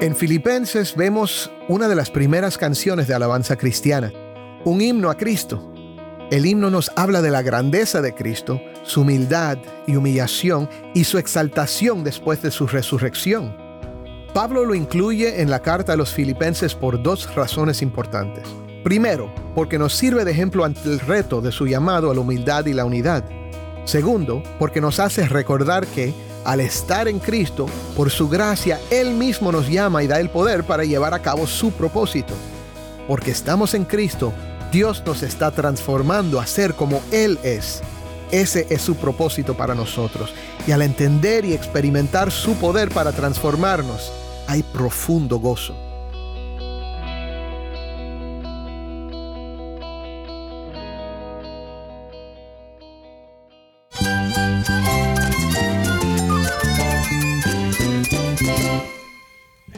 En Filipenses vemos una de las primeras canciones de alabanza cristiana, un himno a Cristo. El himno nos habla de la grandeza de Cristo, su humildad y humillación y su exaltación después de su resurrección. Pablo lo incluye en la carta a los filipenses por dos razones importantes. Primero, porque nos sirve de ejemplo ante el reto de su llamado a la humildad y la unidad. Segundo, porque nos hace recordar que, al estar en Cristo, por su gracia, Él mismo nos llama y da el poder para llevar a cabo su propósito. Porque estamos en Cristo, Dios nos está transformando a ser como Él es. Ese es su propósito para nosotros. Y al entender y experimentar su poder para transformarnos, hay profundo gozo.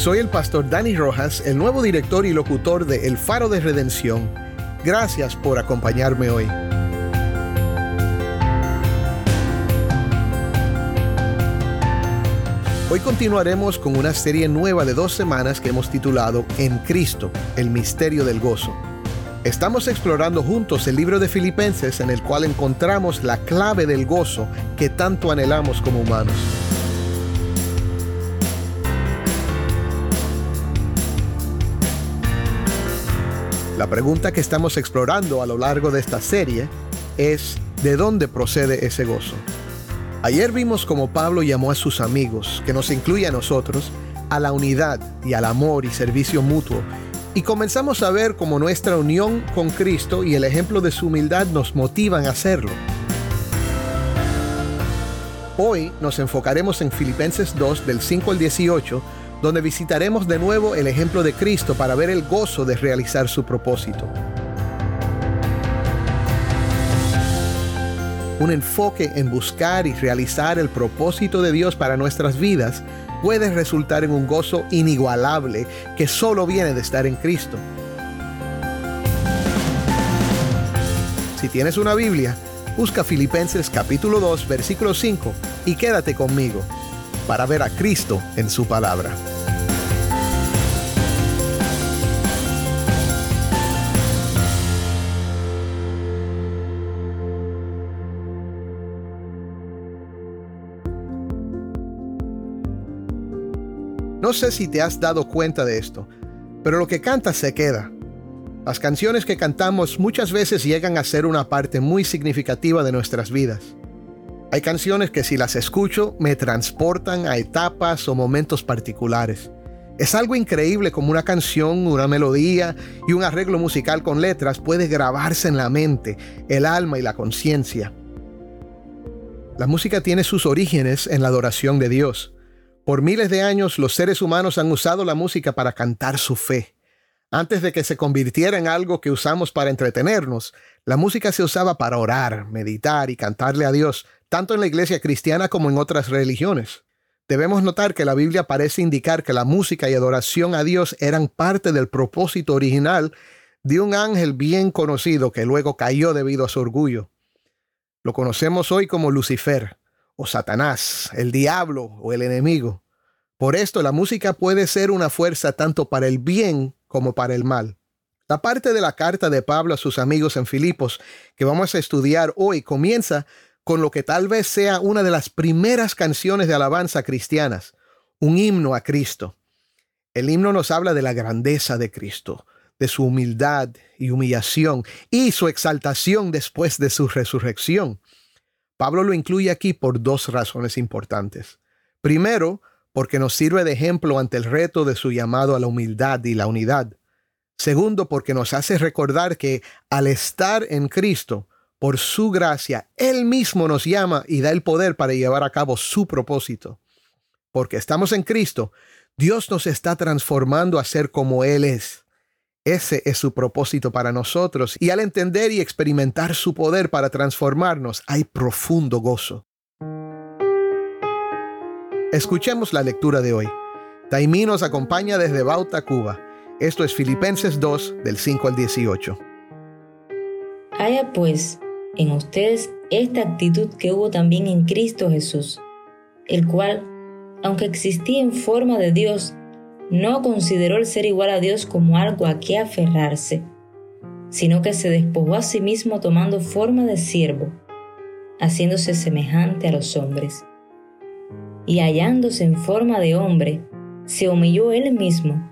Soy el pastor Dani Rojas, el nuevo director y locutor de El Faro de Redención. Gracias por acompañarme hoy. Hoy continuaremos con una serie nueva de dos semanas que hemos titulado En Cristo, el misterio del gozo. Estamos explorando juntos el libro de Filipenses en el cual encontramos la clave del gozo que tanto anhelamos como humanos. La pregunta que estamos explorando a lo largo de esta serie es ¿de dónde procede ese gozo? Ayer vimos cómo Pablo llamó a sus amigos, que nos incluye a nosotros, a la unidad y al amor y servicio mutuo, y comenzamos a ver cómo nuestra unión con Cristo y el ejemplo de su humildad nos motivan a hacerlo. Hoy nos enfocaremos en Filipenses 2 del 5 al 18, donde visitaremos de nuevo el ejemplo de Cristo para ver el gozo de realizar su propósito. Un enfoque en buscar y realizar el propósito de Dios para nuestras vidas puede resultar en un gozo inigualable que solo viene de estar en Cristo. Si tienes una Biblia, busca Filipenses capítulo 2 versículo 5 y quédate conmigo para ver a Cristo en su palabra. No sé si te has dado cuenta de esto, pero lo que cantas se queda. Las canciones que cantamos muchas veces llegan a ser una parte muy significativa de nuestras vidas. Hay canciones que si las escucho me transportan a etapas o momentos particulares. Es algo increíble como una canción, una melodía y un arreglo musical con letras puede grabarse en la mente, el alma y la conciencia. La música tiene sus orígenes en la adoración de Dios. Por miles de años los seres humanos han usado la música para cantar su fe. Antes de que se convirtiera en algo que usamos para entretenernos, la música se usaba para orar, meditar y cantarle a Dios, tanto en la iglesia cristiana como en otras religiones. Debemos notar que la Biblia parece indicar que la música y adoración a Dios eran parte del propósito original de un ángel bien conocido que luego cayó debido a su orgullo. Lo conocemos hoy como Lucifer, o Satanás, el diablo o el enemigo. Por esto la música puede ser una fuerza tanto para el bien como para el mal. La parte de la carta de Pablo a sus amigos en Filipos que vamos a estudiar hoy comienza con lo que tal vez sea una de las primeras canciones de alabanza cristianas, un himno a Cristo. El himno nos habla de la grandeza de Cristo, de su humildad y humillación y su exaltación después de su resurrección. Pablo lo incluye aquí por dos razones importantes. Primero, porque nos sirve de ejemplo ante el reto de su llamado a la humildad y la unidad. Segundo, porque nos hace recordar que al estar en Cristo, por su gracia, Él mismo nos llama y da el poder para llevar a cabo su propósito. Porque estamos en Cristo, Dios nos está transformando a ser como Él es. Ese es su propósito para nosotros y al entender y experimentar su poder para transformarnos hay profundo gozo. Escuchemos la lectura de hoy. Taimí nos acompaña desde Bauta, Cuba. Esto es Filipenses 2 del 5 al 18. Haya pues en ustedes esta actitud que hubo también en Cristo Jesús, el cual, aunque existía en forma de Dios, no consideró el ser igual a Dios como algo a que aferrarse, sino que se despojó a sí mismo tomando forma de siervo, haciéndose semejante a los hombres. Y hallándose en forma de hombre, se humilló él mismo,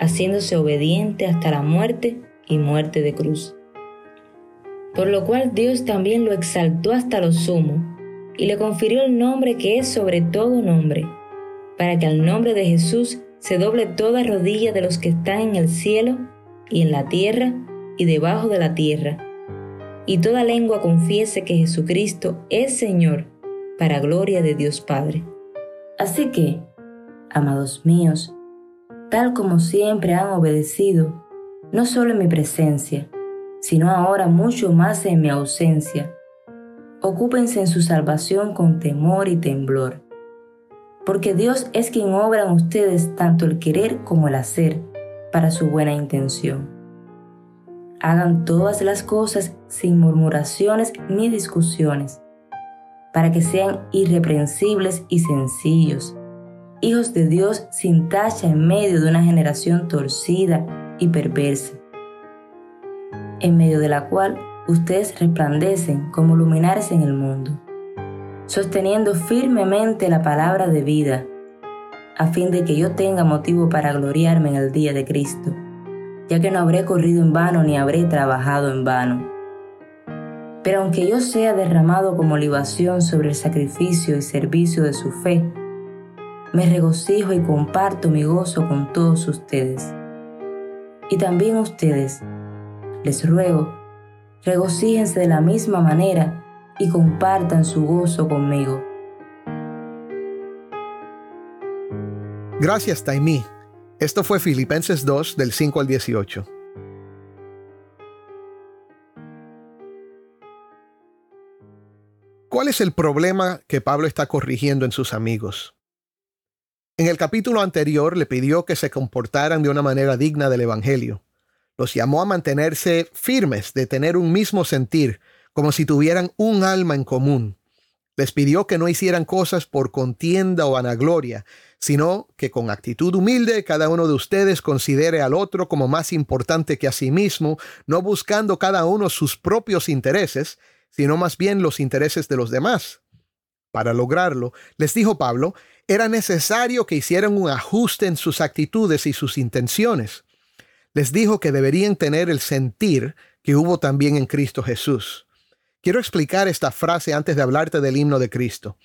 haciéndose obediente hasta la muerte y muerte de cruz. Por lo cual Dios también lo exaltó hasta lo sumo, y le confirió el nombre que es sobre todo nombre, para que al nombre de Jesús se doble toda rodilla de los que están en el cielo y en la tierra y debajo de la tierra, y toda lengua confiese que Jesucristo es Señor, para gloria de Dios Padre. Así que, amados míos, tal como siempre han obedecido, no solo en mi presencia, sino ahora mucho más en mi ausencia, ocúpense en su salvación con temor y temblor porque Dios es quien obra en ustedes tanto el querer como el hacer para su buena intención. Hagan todas las cosas sin murmuraciones ni discusiones, para que sean irreprensibles y sencillos, hijos de Dios sin tacha en medio de una generación torcida y perversa, en medio de la cual ustedes resplandecen como luminares en el mundo sosteniendo firmemente la palabra de vida, a fin de que yo tenga motivo para gloriarme en el día de Cristo, ya que no habré corrido en vano ni habré trabajado en vano. Pero aunque yo sea derramado como libación sobre el sacrificio y servicio de su fe, me regocijo y comparto mi gozo con todos ustedes. Y también ustedes, les ruego, regocíjense de la misma manera y compartan su gozo conmigo. Gracias, Taimí. Esto fue Filipenses 2 del 5 al 18. ¿Cuál es el problema que Pablo está corrigiendo en sus amigos? En el capítulo anterior le pidió que se comportaran de una manera digna del Evangelio. Los llamó a mantenerse firmes, de tener un mismo sentir, como si tuvieran un alma en común. Les pidió que no hicieran cosas por contienda o vanagloria, sino que con actitud humilde cada uno de ustedes considere al otro como más importante que a sí mismo, no buscando cada uno sus propios intereses, sino más bien los intereses de los demás. Para lograrlo, les dijo Pablo, era necesario que hicieran un ajuste en sus actitudes y sus intenciones. Les dijo que deberían tener el sentir que hubo también en Cristo Jesús. Quiero explicar esta frase antes de hablarte del himno de Cristo.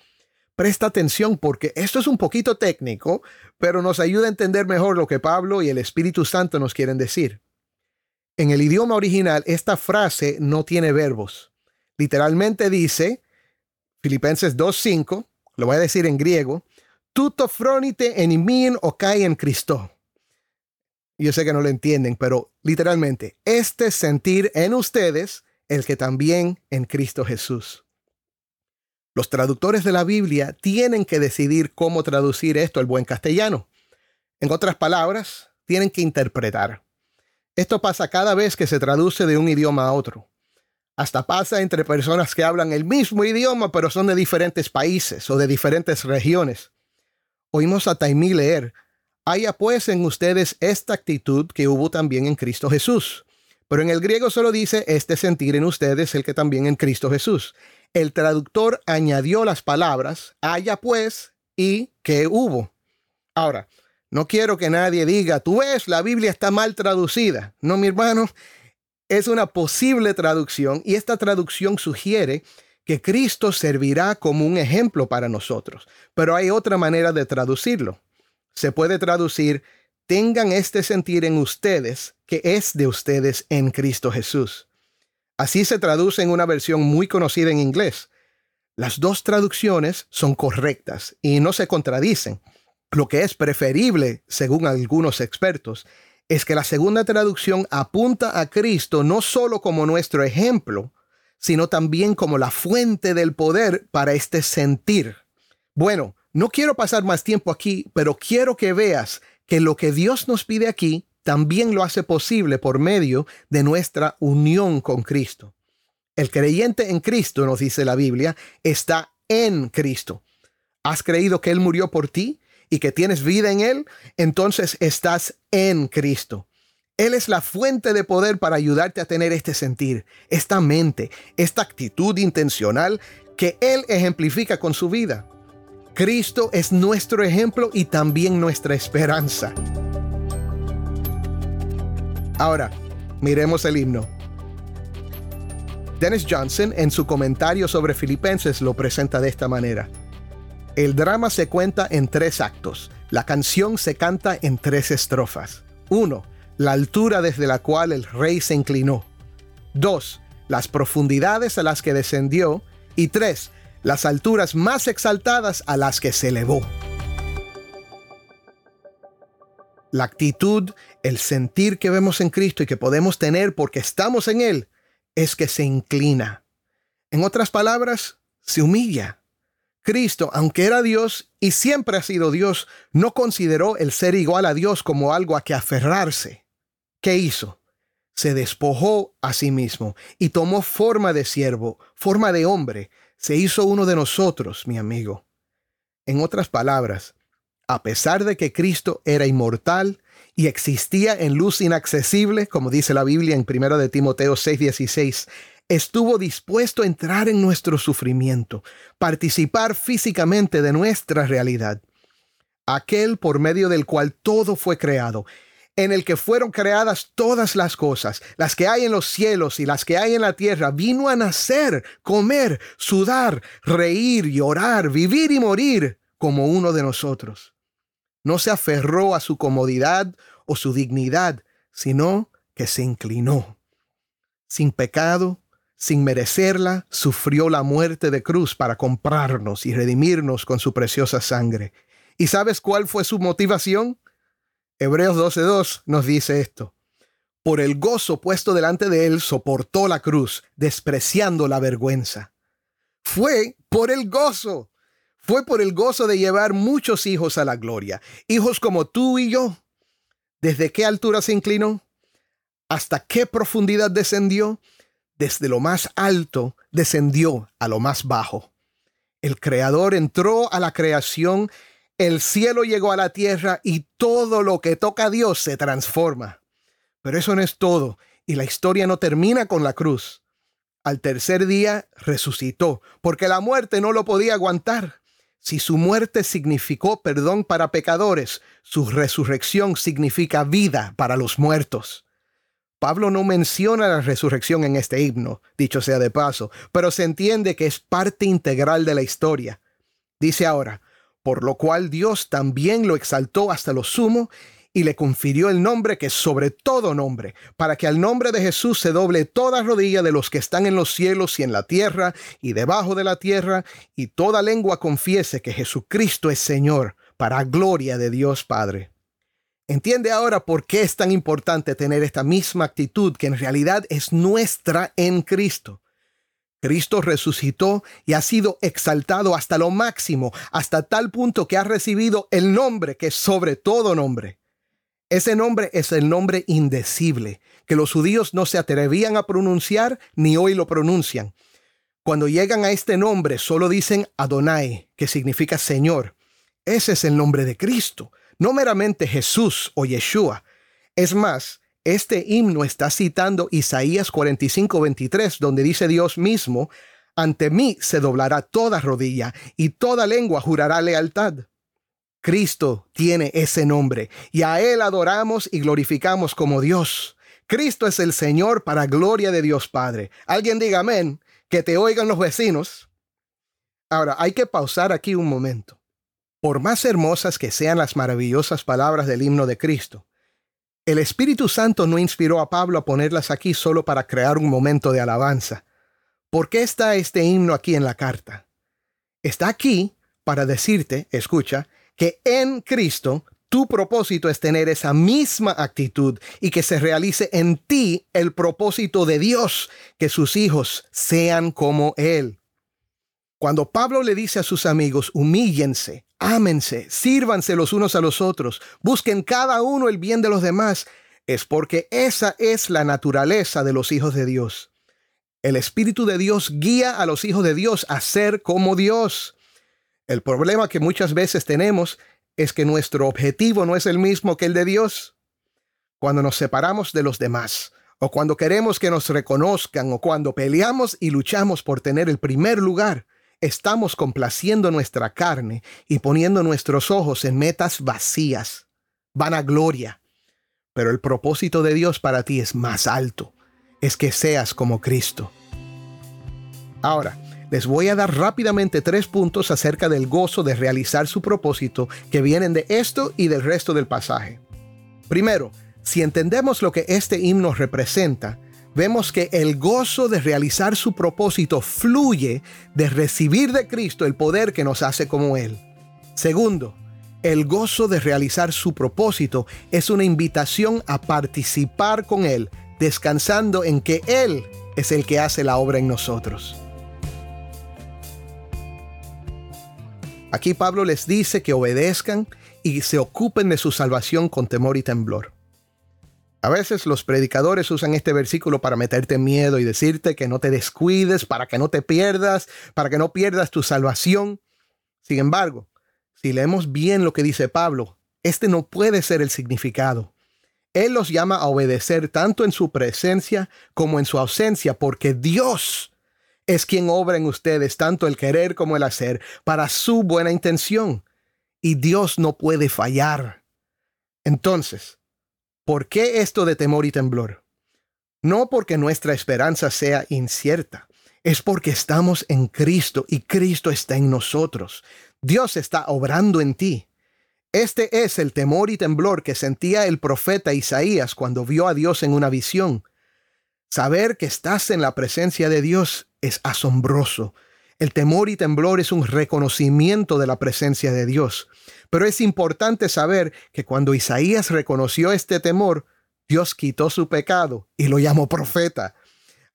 Presta atención porque esto es un poquito técnico, pero nos ayuda a entender mejor lo que Pablo y el Espíritu Santo nos quieren decir. En el idioma original, esta frase no tiene verbos. Literalmente dice, Filipenses 2.5, lo voy a decir en griego, tuto fronite en o cae en Cristo. Yo sé que no lo entienden, pero literalmente, este sentir en ustedes el que también en Cristo Jesús. Los traductores de la Biblia tienen que decidir cómo traducir esto al buen castellano. En otras palabras, tienen que interpretar. Esto pasa cada vez que se traduce de un idioma a otro. Hasta pasa entre personas que hablan el mismo idioma pero son de diferentes países o de diferentes regiones. Oímos a Taimí leer, haya pues en ustedes esta actitud que hubo también en Cristo Jesús pero en el griego solo dice, este sentir en ustedes el que también en Cristo Jesús. El traductor añadió las palabras, haya pues y que hubo. Ahora, no quiero que nadie diga, tú ves, la Biblia está mal traducida. No, mi hermano, es una posible traducción y esta traducción sugiere que Cristo servirá como un ejemplo para nosotros. Pero hay otra manera de traducirlo. Se puede traducir, tengan este sentir en ustedes que es de ustedes en Cristo Jesús. Así se traduce en una versión muy conocida en inglés. Las dos traducciones son correctas y no se contradicen. Lo que es preferible, según algunos expertos, es que la segunda traducción apunta a Cristo no solo como nuestro ejemplo, sino también como la fuente del poder para este sentir. Bueno, no quiero pasar más tiempo aquí, pero quiero que veas que lo que Dios nos pide aquí también lo hace posible por medio de nuestra unión con Cristo. El creyente en Cristo, nos dice la Biblia, está en Cristo. ¿Has creído que Él murió por ti y que tienes vida en Él? Entonces estás en Cristo. Él es la fuente de poder para ayudarte a tener este sentir, esta mente, esta actitud intencional que Él ejemplifica con su vida. Cristo es nuestro ejemplo y también nuestra esperanza. Ahora, miremos el himno. Dennis Johnson en su comentario sobre Filipenses lo presenta de esta manera. El drama se cuenta en tres actos. La canción se canta en tres estrofas. 1. La altura desde la cual el rey se inclinó. 2. Las profundidades a las que descendió. Y 3. Las alturas más exaltadas a las que se elevó. La actitud, el sentir que vemos en Cristo y que podemos tener porque estamos en Él, es que se inclina. En otras palabras, se humilla. Cristo, aunque era Dios y siempre ha sido Dios, no consideró el ser igual a Dios como algo a que aferrarse. ¿Qué hizo? Se despojó a sí mismo y tomó forma de siervo, forma de hombre. Se hizo uno de nosotros, mi amigo. En otras palabras, a pesar de que Cristo era inmortal y existía en luz inaccesible, como dice la Biblia en 1 de Timoteo 6:16, estuvo dispuesto a entrar en nuestro sufrimiento, participar físicamente de nuestra realidad. Aquel por medio del cual todo fue creado, en el que fueron creadas todas las cosas, las que hay en los cielos y las que hay en la tierra, vino a nacer, comer, sudar, reír, llorar, vivir y morir como uno de nosotros. No se aferró a su comodidad o su dignidad, sino que se inclinó. Sin pecado, sin merecerla, sufrió la muerte de cruz para comprarnos y redimirnos con su preciosa sangre. ¿Y sabes cuál fue su motivación? Hebreos 12.2 nos dice esto. Por el gozo puesto delante de él soportó la cruz, despreciando la vergüenza. Fue por el gozo fue por el gozo de llevar muchos hijos a la gloria, hijos como tú y yo. ¿Desde qué altura se inclinó? ¿Hasta qué profundidad descendió? Desde lo más alto descendió a lo más bajo. El Creador entró a la creación, el cielo llegó a la tierra y todo lo que toca a Dios se transforma. Pero eso no es todo, y la historia no termina con la cruz. Al tercer día resucitó, porque la muerte no lo podía aguantar. Si su muerte significó perdón para pecadores, su resurrección significa vida para los muertos. Pablo no menciona la resurrección en este himno, dicho sea de paso, pero se entiende que es parte integral de la historia. Dice ahora, por lo cual Dios también lo exaltó hasta lo sumo y le confirió el nombre que sobre todo nombre, para que al nombre de Jesús se doble toda rodilla de los que están en los cielos y en la tierra y debajo de la tierra, y toda lengua confiese que Jesucristo es Señor, para gloria de Dios Padre. Entiende ahora por qué es tan importante tener esta misma actitud que en realidad es nuestra en Cristo. Cristo resucitó y ha sido exaltado hasta lo máximo, hasta tal punto que ha recibido el nombre que es sobre todo nombre. Ese nombre es el nombre indecible, que los judíos no se atrevían a pronunciar ni hoy lo pronuncian. Cuando llegan a este nombre solo dicen Adonai, que significa Señor. Ese es el nombre de Cristo, no meramente Jesús o Yeshua. Es más, este himno está citando Isaías 45, 23, donde dice Dios mismo, ante mí se doblará toda rodilla y toda lengua jurará lealtad. Cristo tiene ese nombre y a Él adoramos y glorificamos como Dios. Cristo es el Señor para gloria de Dios Padre. Alguien diga amén. que te oigan los vecinos. Ahora, hay que pausar aquí un momento. Por más hermosas que sean las maravillosas palabras del himno de Cristo, el Espíritu Santo no inspiró a Pablo a ponerlas aquí solo para crear un momento de alabanza. ¿Por qué está este himno aquí en la carta? Está aquí para decirte, escucha, que en Cristo tu propósito es tener esa misma actitud y que se realice en ti el propósito de Dios, que sus hijos sean como Él. Cuando Pablo le dice a sus amigos, humíllense, ámense, sírvanse los unos a los otros, busquen cada uno el bien de los demás, es porque esa es la naturaleza de los hijos de Dios. El Espíritu de Dios guía a los hijos de Dios a ser como Dios. El problema que muchas veces tenemos es que nuestro objetivo no es el mismo que el de Dios. Cuando nos separamos de los demás, o cuando queremos que nos reconozcan, o cuando peleamos y luchamos por tener el primer lugar, estamos complaciendo nuestra carne y poniendo nuestros ojos en metas vacías, vanagloria. Pero el propósito de Dios para ti es más alto, es que seas como Cristo. Ahora, les voy a dar rápidamente tres puntos acerca del gozo de realizar su propósito que vienen de esto y del resto del pasaje. Primero, si entendemos lo que este himno representa, vemos que el gozo de realizar su propósito fluye de recibir de Cristo el poder que nos hace como Él. Segundo, el gozo de realizar su propósito es una invitación a participar con Él, descansando en que Él es el que hace la obra en nosotros. Aquí Pablo les dice que obedezcan y se ocupen de su salvación con temor y temblor. A veces los predicadores usan este versículo para meterte miedo y decirte que no te descuides, para que no te pierdas, para que no pierdas tu salvación. Sin embargo, si leemos bien lo que dice Pablo, este no puede ser el significado. Él los llama a obedecer tanto en su presencia como en su ausencia, porque Dios es quien obra en ustedes tanto el querer como el hacer para su buena intención. Y Dios no puede fallar. Entonces, ¿por qué esto de temor y temblor? No porque nuestra esperanza sea incierta, es porque estamos en Cristo y Cristo está en nosotros. Dios está obrando en ti. Este es el temor y temblor que sentía el profeta Isaías cuando vio a Dios en una visión. Saber que estás en la presencia de Dios es asombroso. El temor y temblor es un reconocimiento de la presencia de Dios. Pero es importante saber que cuando Isaías reconoció este temor, Dios quitó su pecado y lo llamó profeta.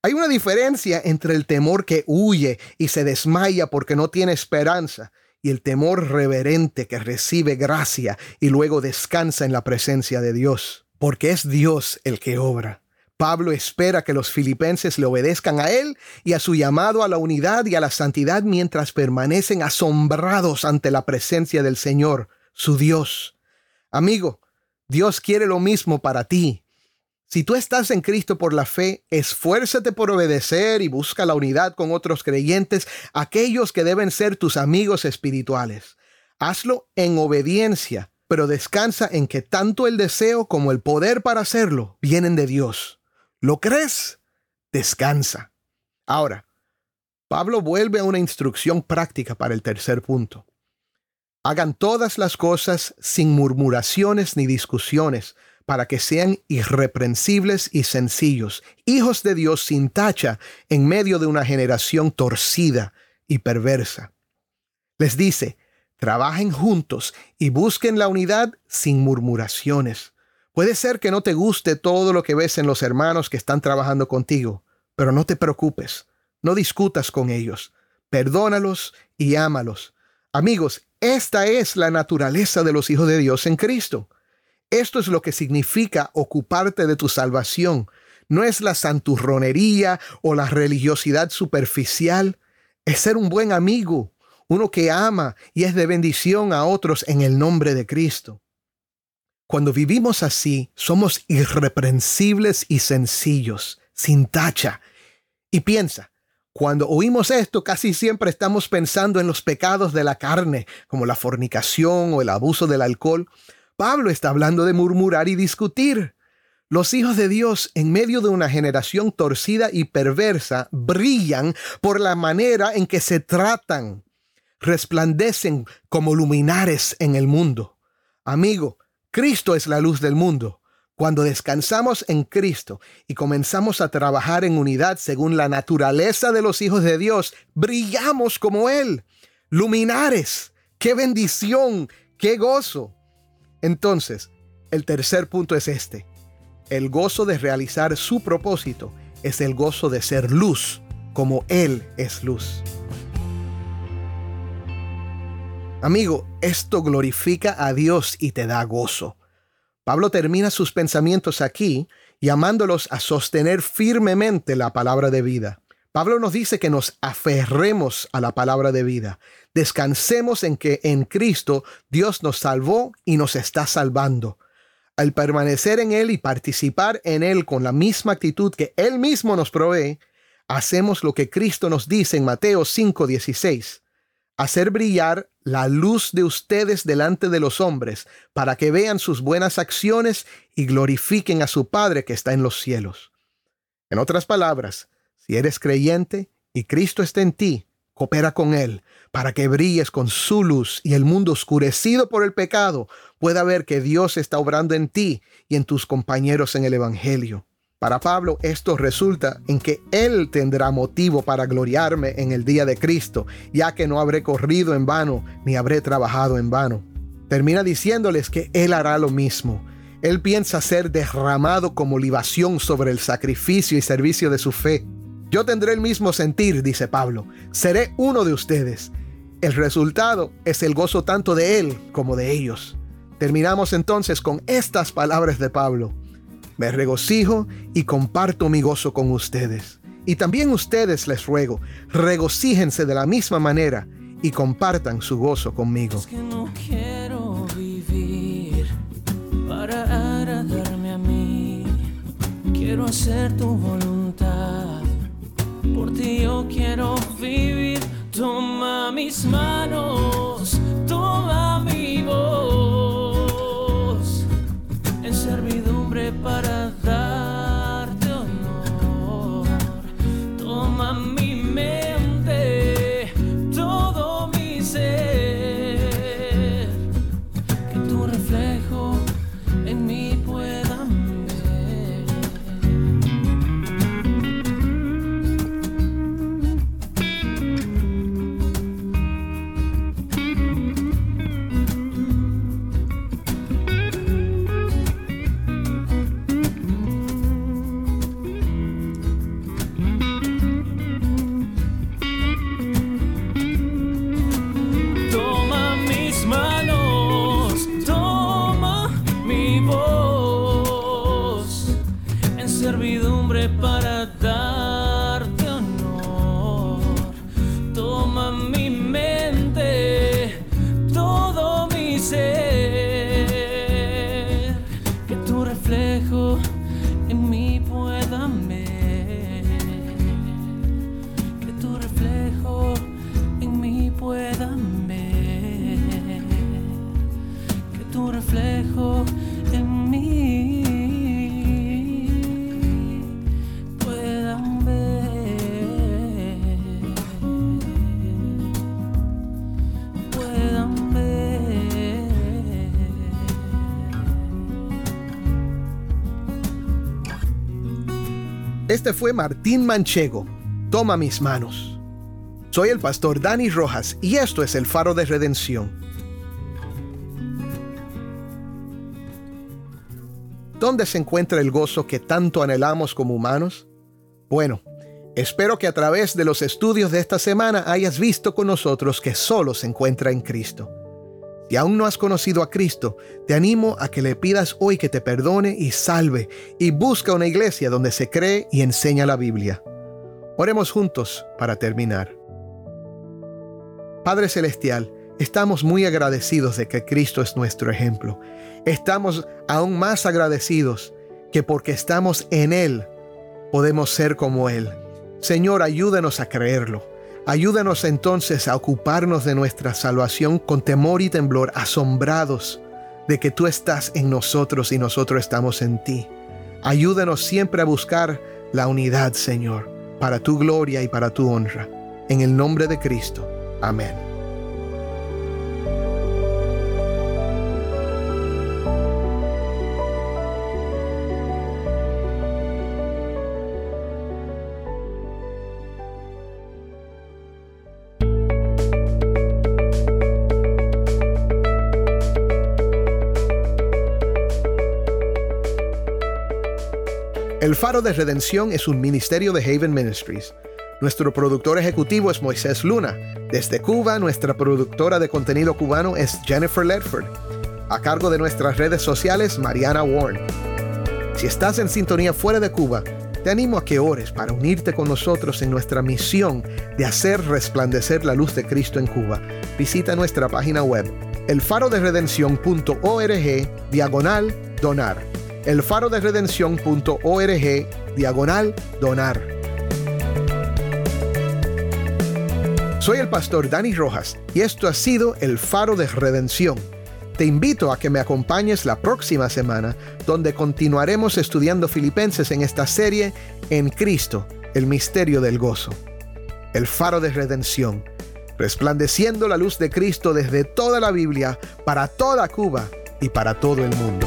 Hay una diferencia entre el temor que huye y se desmaya porque no tiene esperanza y el temor reverente que recibe gracia y luego descansa en la presencia de Dios, porque es Dios el que obra. Pablo espera que los filipenses le obedezcan a él y a su llamado a la unidad y a la santidad mientras permanecen asombrados ante la presencia del Señor, su Dios. Amigo, Dios quiere lo mismo para ti. Si tú estás en Cristo por la fe, esfuérzate por obedecer y busca la unidad con otros creyentes, aquellos que deben ser tus amigos espirituales. Hazlo en obediencia, pero descansa en que tanto el deseo como el poder para hacerlo vienen de Dios. ¿Lo crees? Descansa. Ahora, Pablo vuelve a una instrucción práctica para el tercer punto. Hagan todas las cosas sin murmuraciones ni discusiones, para que sean irreprensibles y sencillos, hijos de Dios sin tacha en medio de una generación torcida y perversa. Les dice, trabajen juntos y busquen la unidad sin murmuraciones. Puede ser que no te guste todo lo que ves en los hermanos que están trabajando contigo, pero no te preocupes, no discutas con ellos, perdónalos y ámalos. Amigos, esta es la naturaleza de los hijos de Dios en Cristo. Esto es lo que significa ocuparte de tu salvación. No es la santurronería o la religiosidad superficial, es ser un buen amigo, uno que ama y es de bendición a otros en el nombre de Cristo. Cuando vivimos así, somos irreprensibles y sencillos, sin tacha. Y piensa, cuando oímos esto, casi siempre estamos pensando en los pecados de la carne, como la fornicación o el abuso del alcohol. Pablo está hablando de murmurar y discutir. Los hijos de Dios en medio de una generación torcida y perversa brillan por la manera en que se tratan. Resplandecen como luminares en el mundo. Amigo, Cristo es la luz del mundo. Cuando descansamos en Cristo y comenzamos a trabajar en unidad según la naturaleza de los hijos de Dios, brillamos como Él. Luminares. ¡Qué bendición! ¡Qué gozo! Entonces, el tercer punto es este. El gozo de realizar su propósito es el gozo de ser luz, como Él es luz. Amigo, esto glorifica a Dios y te da gozo. Pablo termina sus pensamientos aquí llamándolos a sostener firmemente la palabra de vida. Pablo nos dice que nos aferremos a la palabra de vida, descansemos en que en Cristo Dios nos salvó y nos está salvando. Al permanecer en Él y participar en Él con la misma actitud que Él mismo nos provee, hacemos lo que Cristo nos dice en Mateo 5:16 hacer brillar la luz de ustedes delante de los hombres, para que vean sus buenas acciones y glorifiquen a su Padre que está en los cielos. En otras palabras, si eres creyente y Cristo está en ti, coopera con Él, para que brilles con su luz y el mundo oscurecido por el pecado pueda ver que Dios está obrando en ti y en tus compañeros en el Evangelio. Para Pablo esto resulta en que él tendrá motivo para gloriarme en el día de Cristo, ya que no habré corrido en vano ni habré trabajado en vano. Termina diciéndoles que él hará lo mismo. Él piensa ser derramado como libación sobre el sacrificio y servicio de su fe. Yo tendré el mismo sentir, dice Pablo. Seré uno de ustedes. El resultado es el gozo tanto de él como de ellos. Terminamos entonces con estas palabras de Pablo. Me regocijo y comparto mi gozo con ustedes. Y también ustedes les ruego, regocíjense de la misma manera y compartan su gozo conmigo. Es que no quiero vivir para agradarme a mí. Quiero hacer tu voluntad. Por ti yo quiero vivir. Toma mis manos, toma mi voz servidumbre para darte Este fue Martín Manchego. Toma mis manos. Soy el pastor Dani Rojas y esto es el faro de redención. ¿Dónde se encuentra el gozo que tanto anhelamos como humanos? Bueno, espero que a través de los estudios de esta semana hayas visto con nosotros que solo se encuentra en Cristo. Si aún no has conocido a Cristo, te animo a que le pidas hoy que te perdone y salve y busca una iglesia donde se cree y enseña la Biblia. Oremos juntos para terminar. Padre Celestial, estamos muy agradecidos de que Cristo es nuestro ejemplo. Estamos aún más agradecidos que porque estamos en Él, podemos ser como Él. Señor, ayúdanos a creerlo. Ayúdanos entonces a ocuparnos de nuestra salvación con temor y temblor, asombrados de que tú estás en nosotros y nosotros estamos en ti. Ayúdanos siempre a buscar la unidad, Señor, para tu gloria y para tu honra. En el nombre de Cristo. Amén. Faro de Redención es un ministerio de Haven Ministries. Nuestro productor ejecutivo es Moisés Luna. Desde Cuba, nuestra productora de contenido cubano es Jennifer Ledford. A cargo de nuestras redes sociales, Mariana Warren. Si estás en sintonía fuera de Cuba, te animo a que ores para unirte con nosotros en nuestra misión de hacer resplandecer la luz de Cristo en Cuba. Visita nuestra página web, elfaroderedención.org, diagonal, donar. elfaroderedención.org, diagonal, donar. Soy el pastor Dani Rojas y esto ha sido El Faro de Redención. Te invito a que me acompañes la próxima semana, donde continuaremos estudiando Filipenses en esta serie En Cristo, el misterio del gozo. El Faro de Redención, resplandeciendo la luz de Cristo desde toda la Biblia, para toda Cuba y para todo el mundo.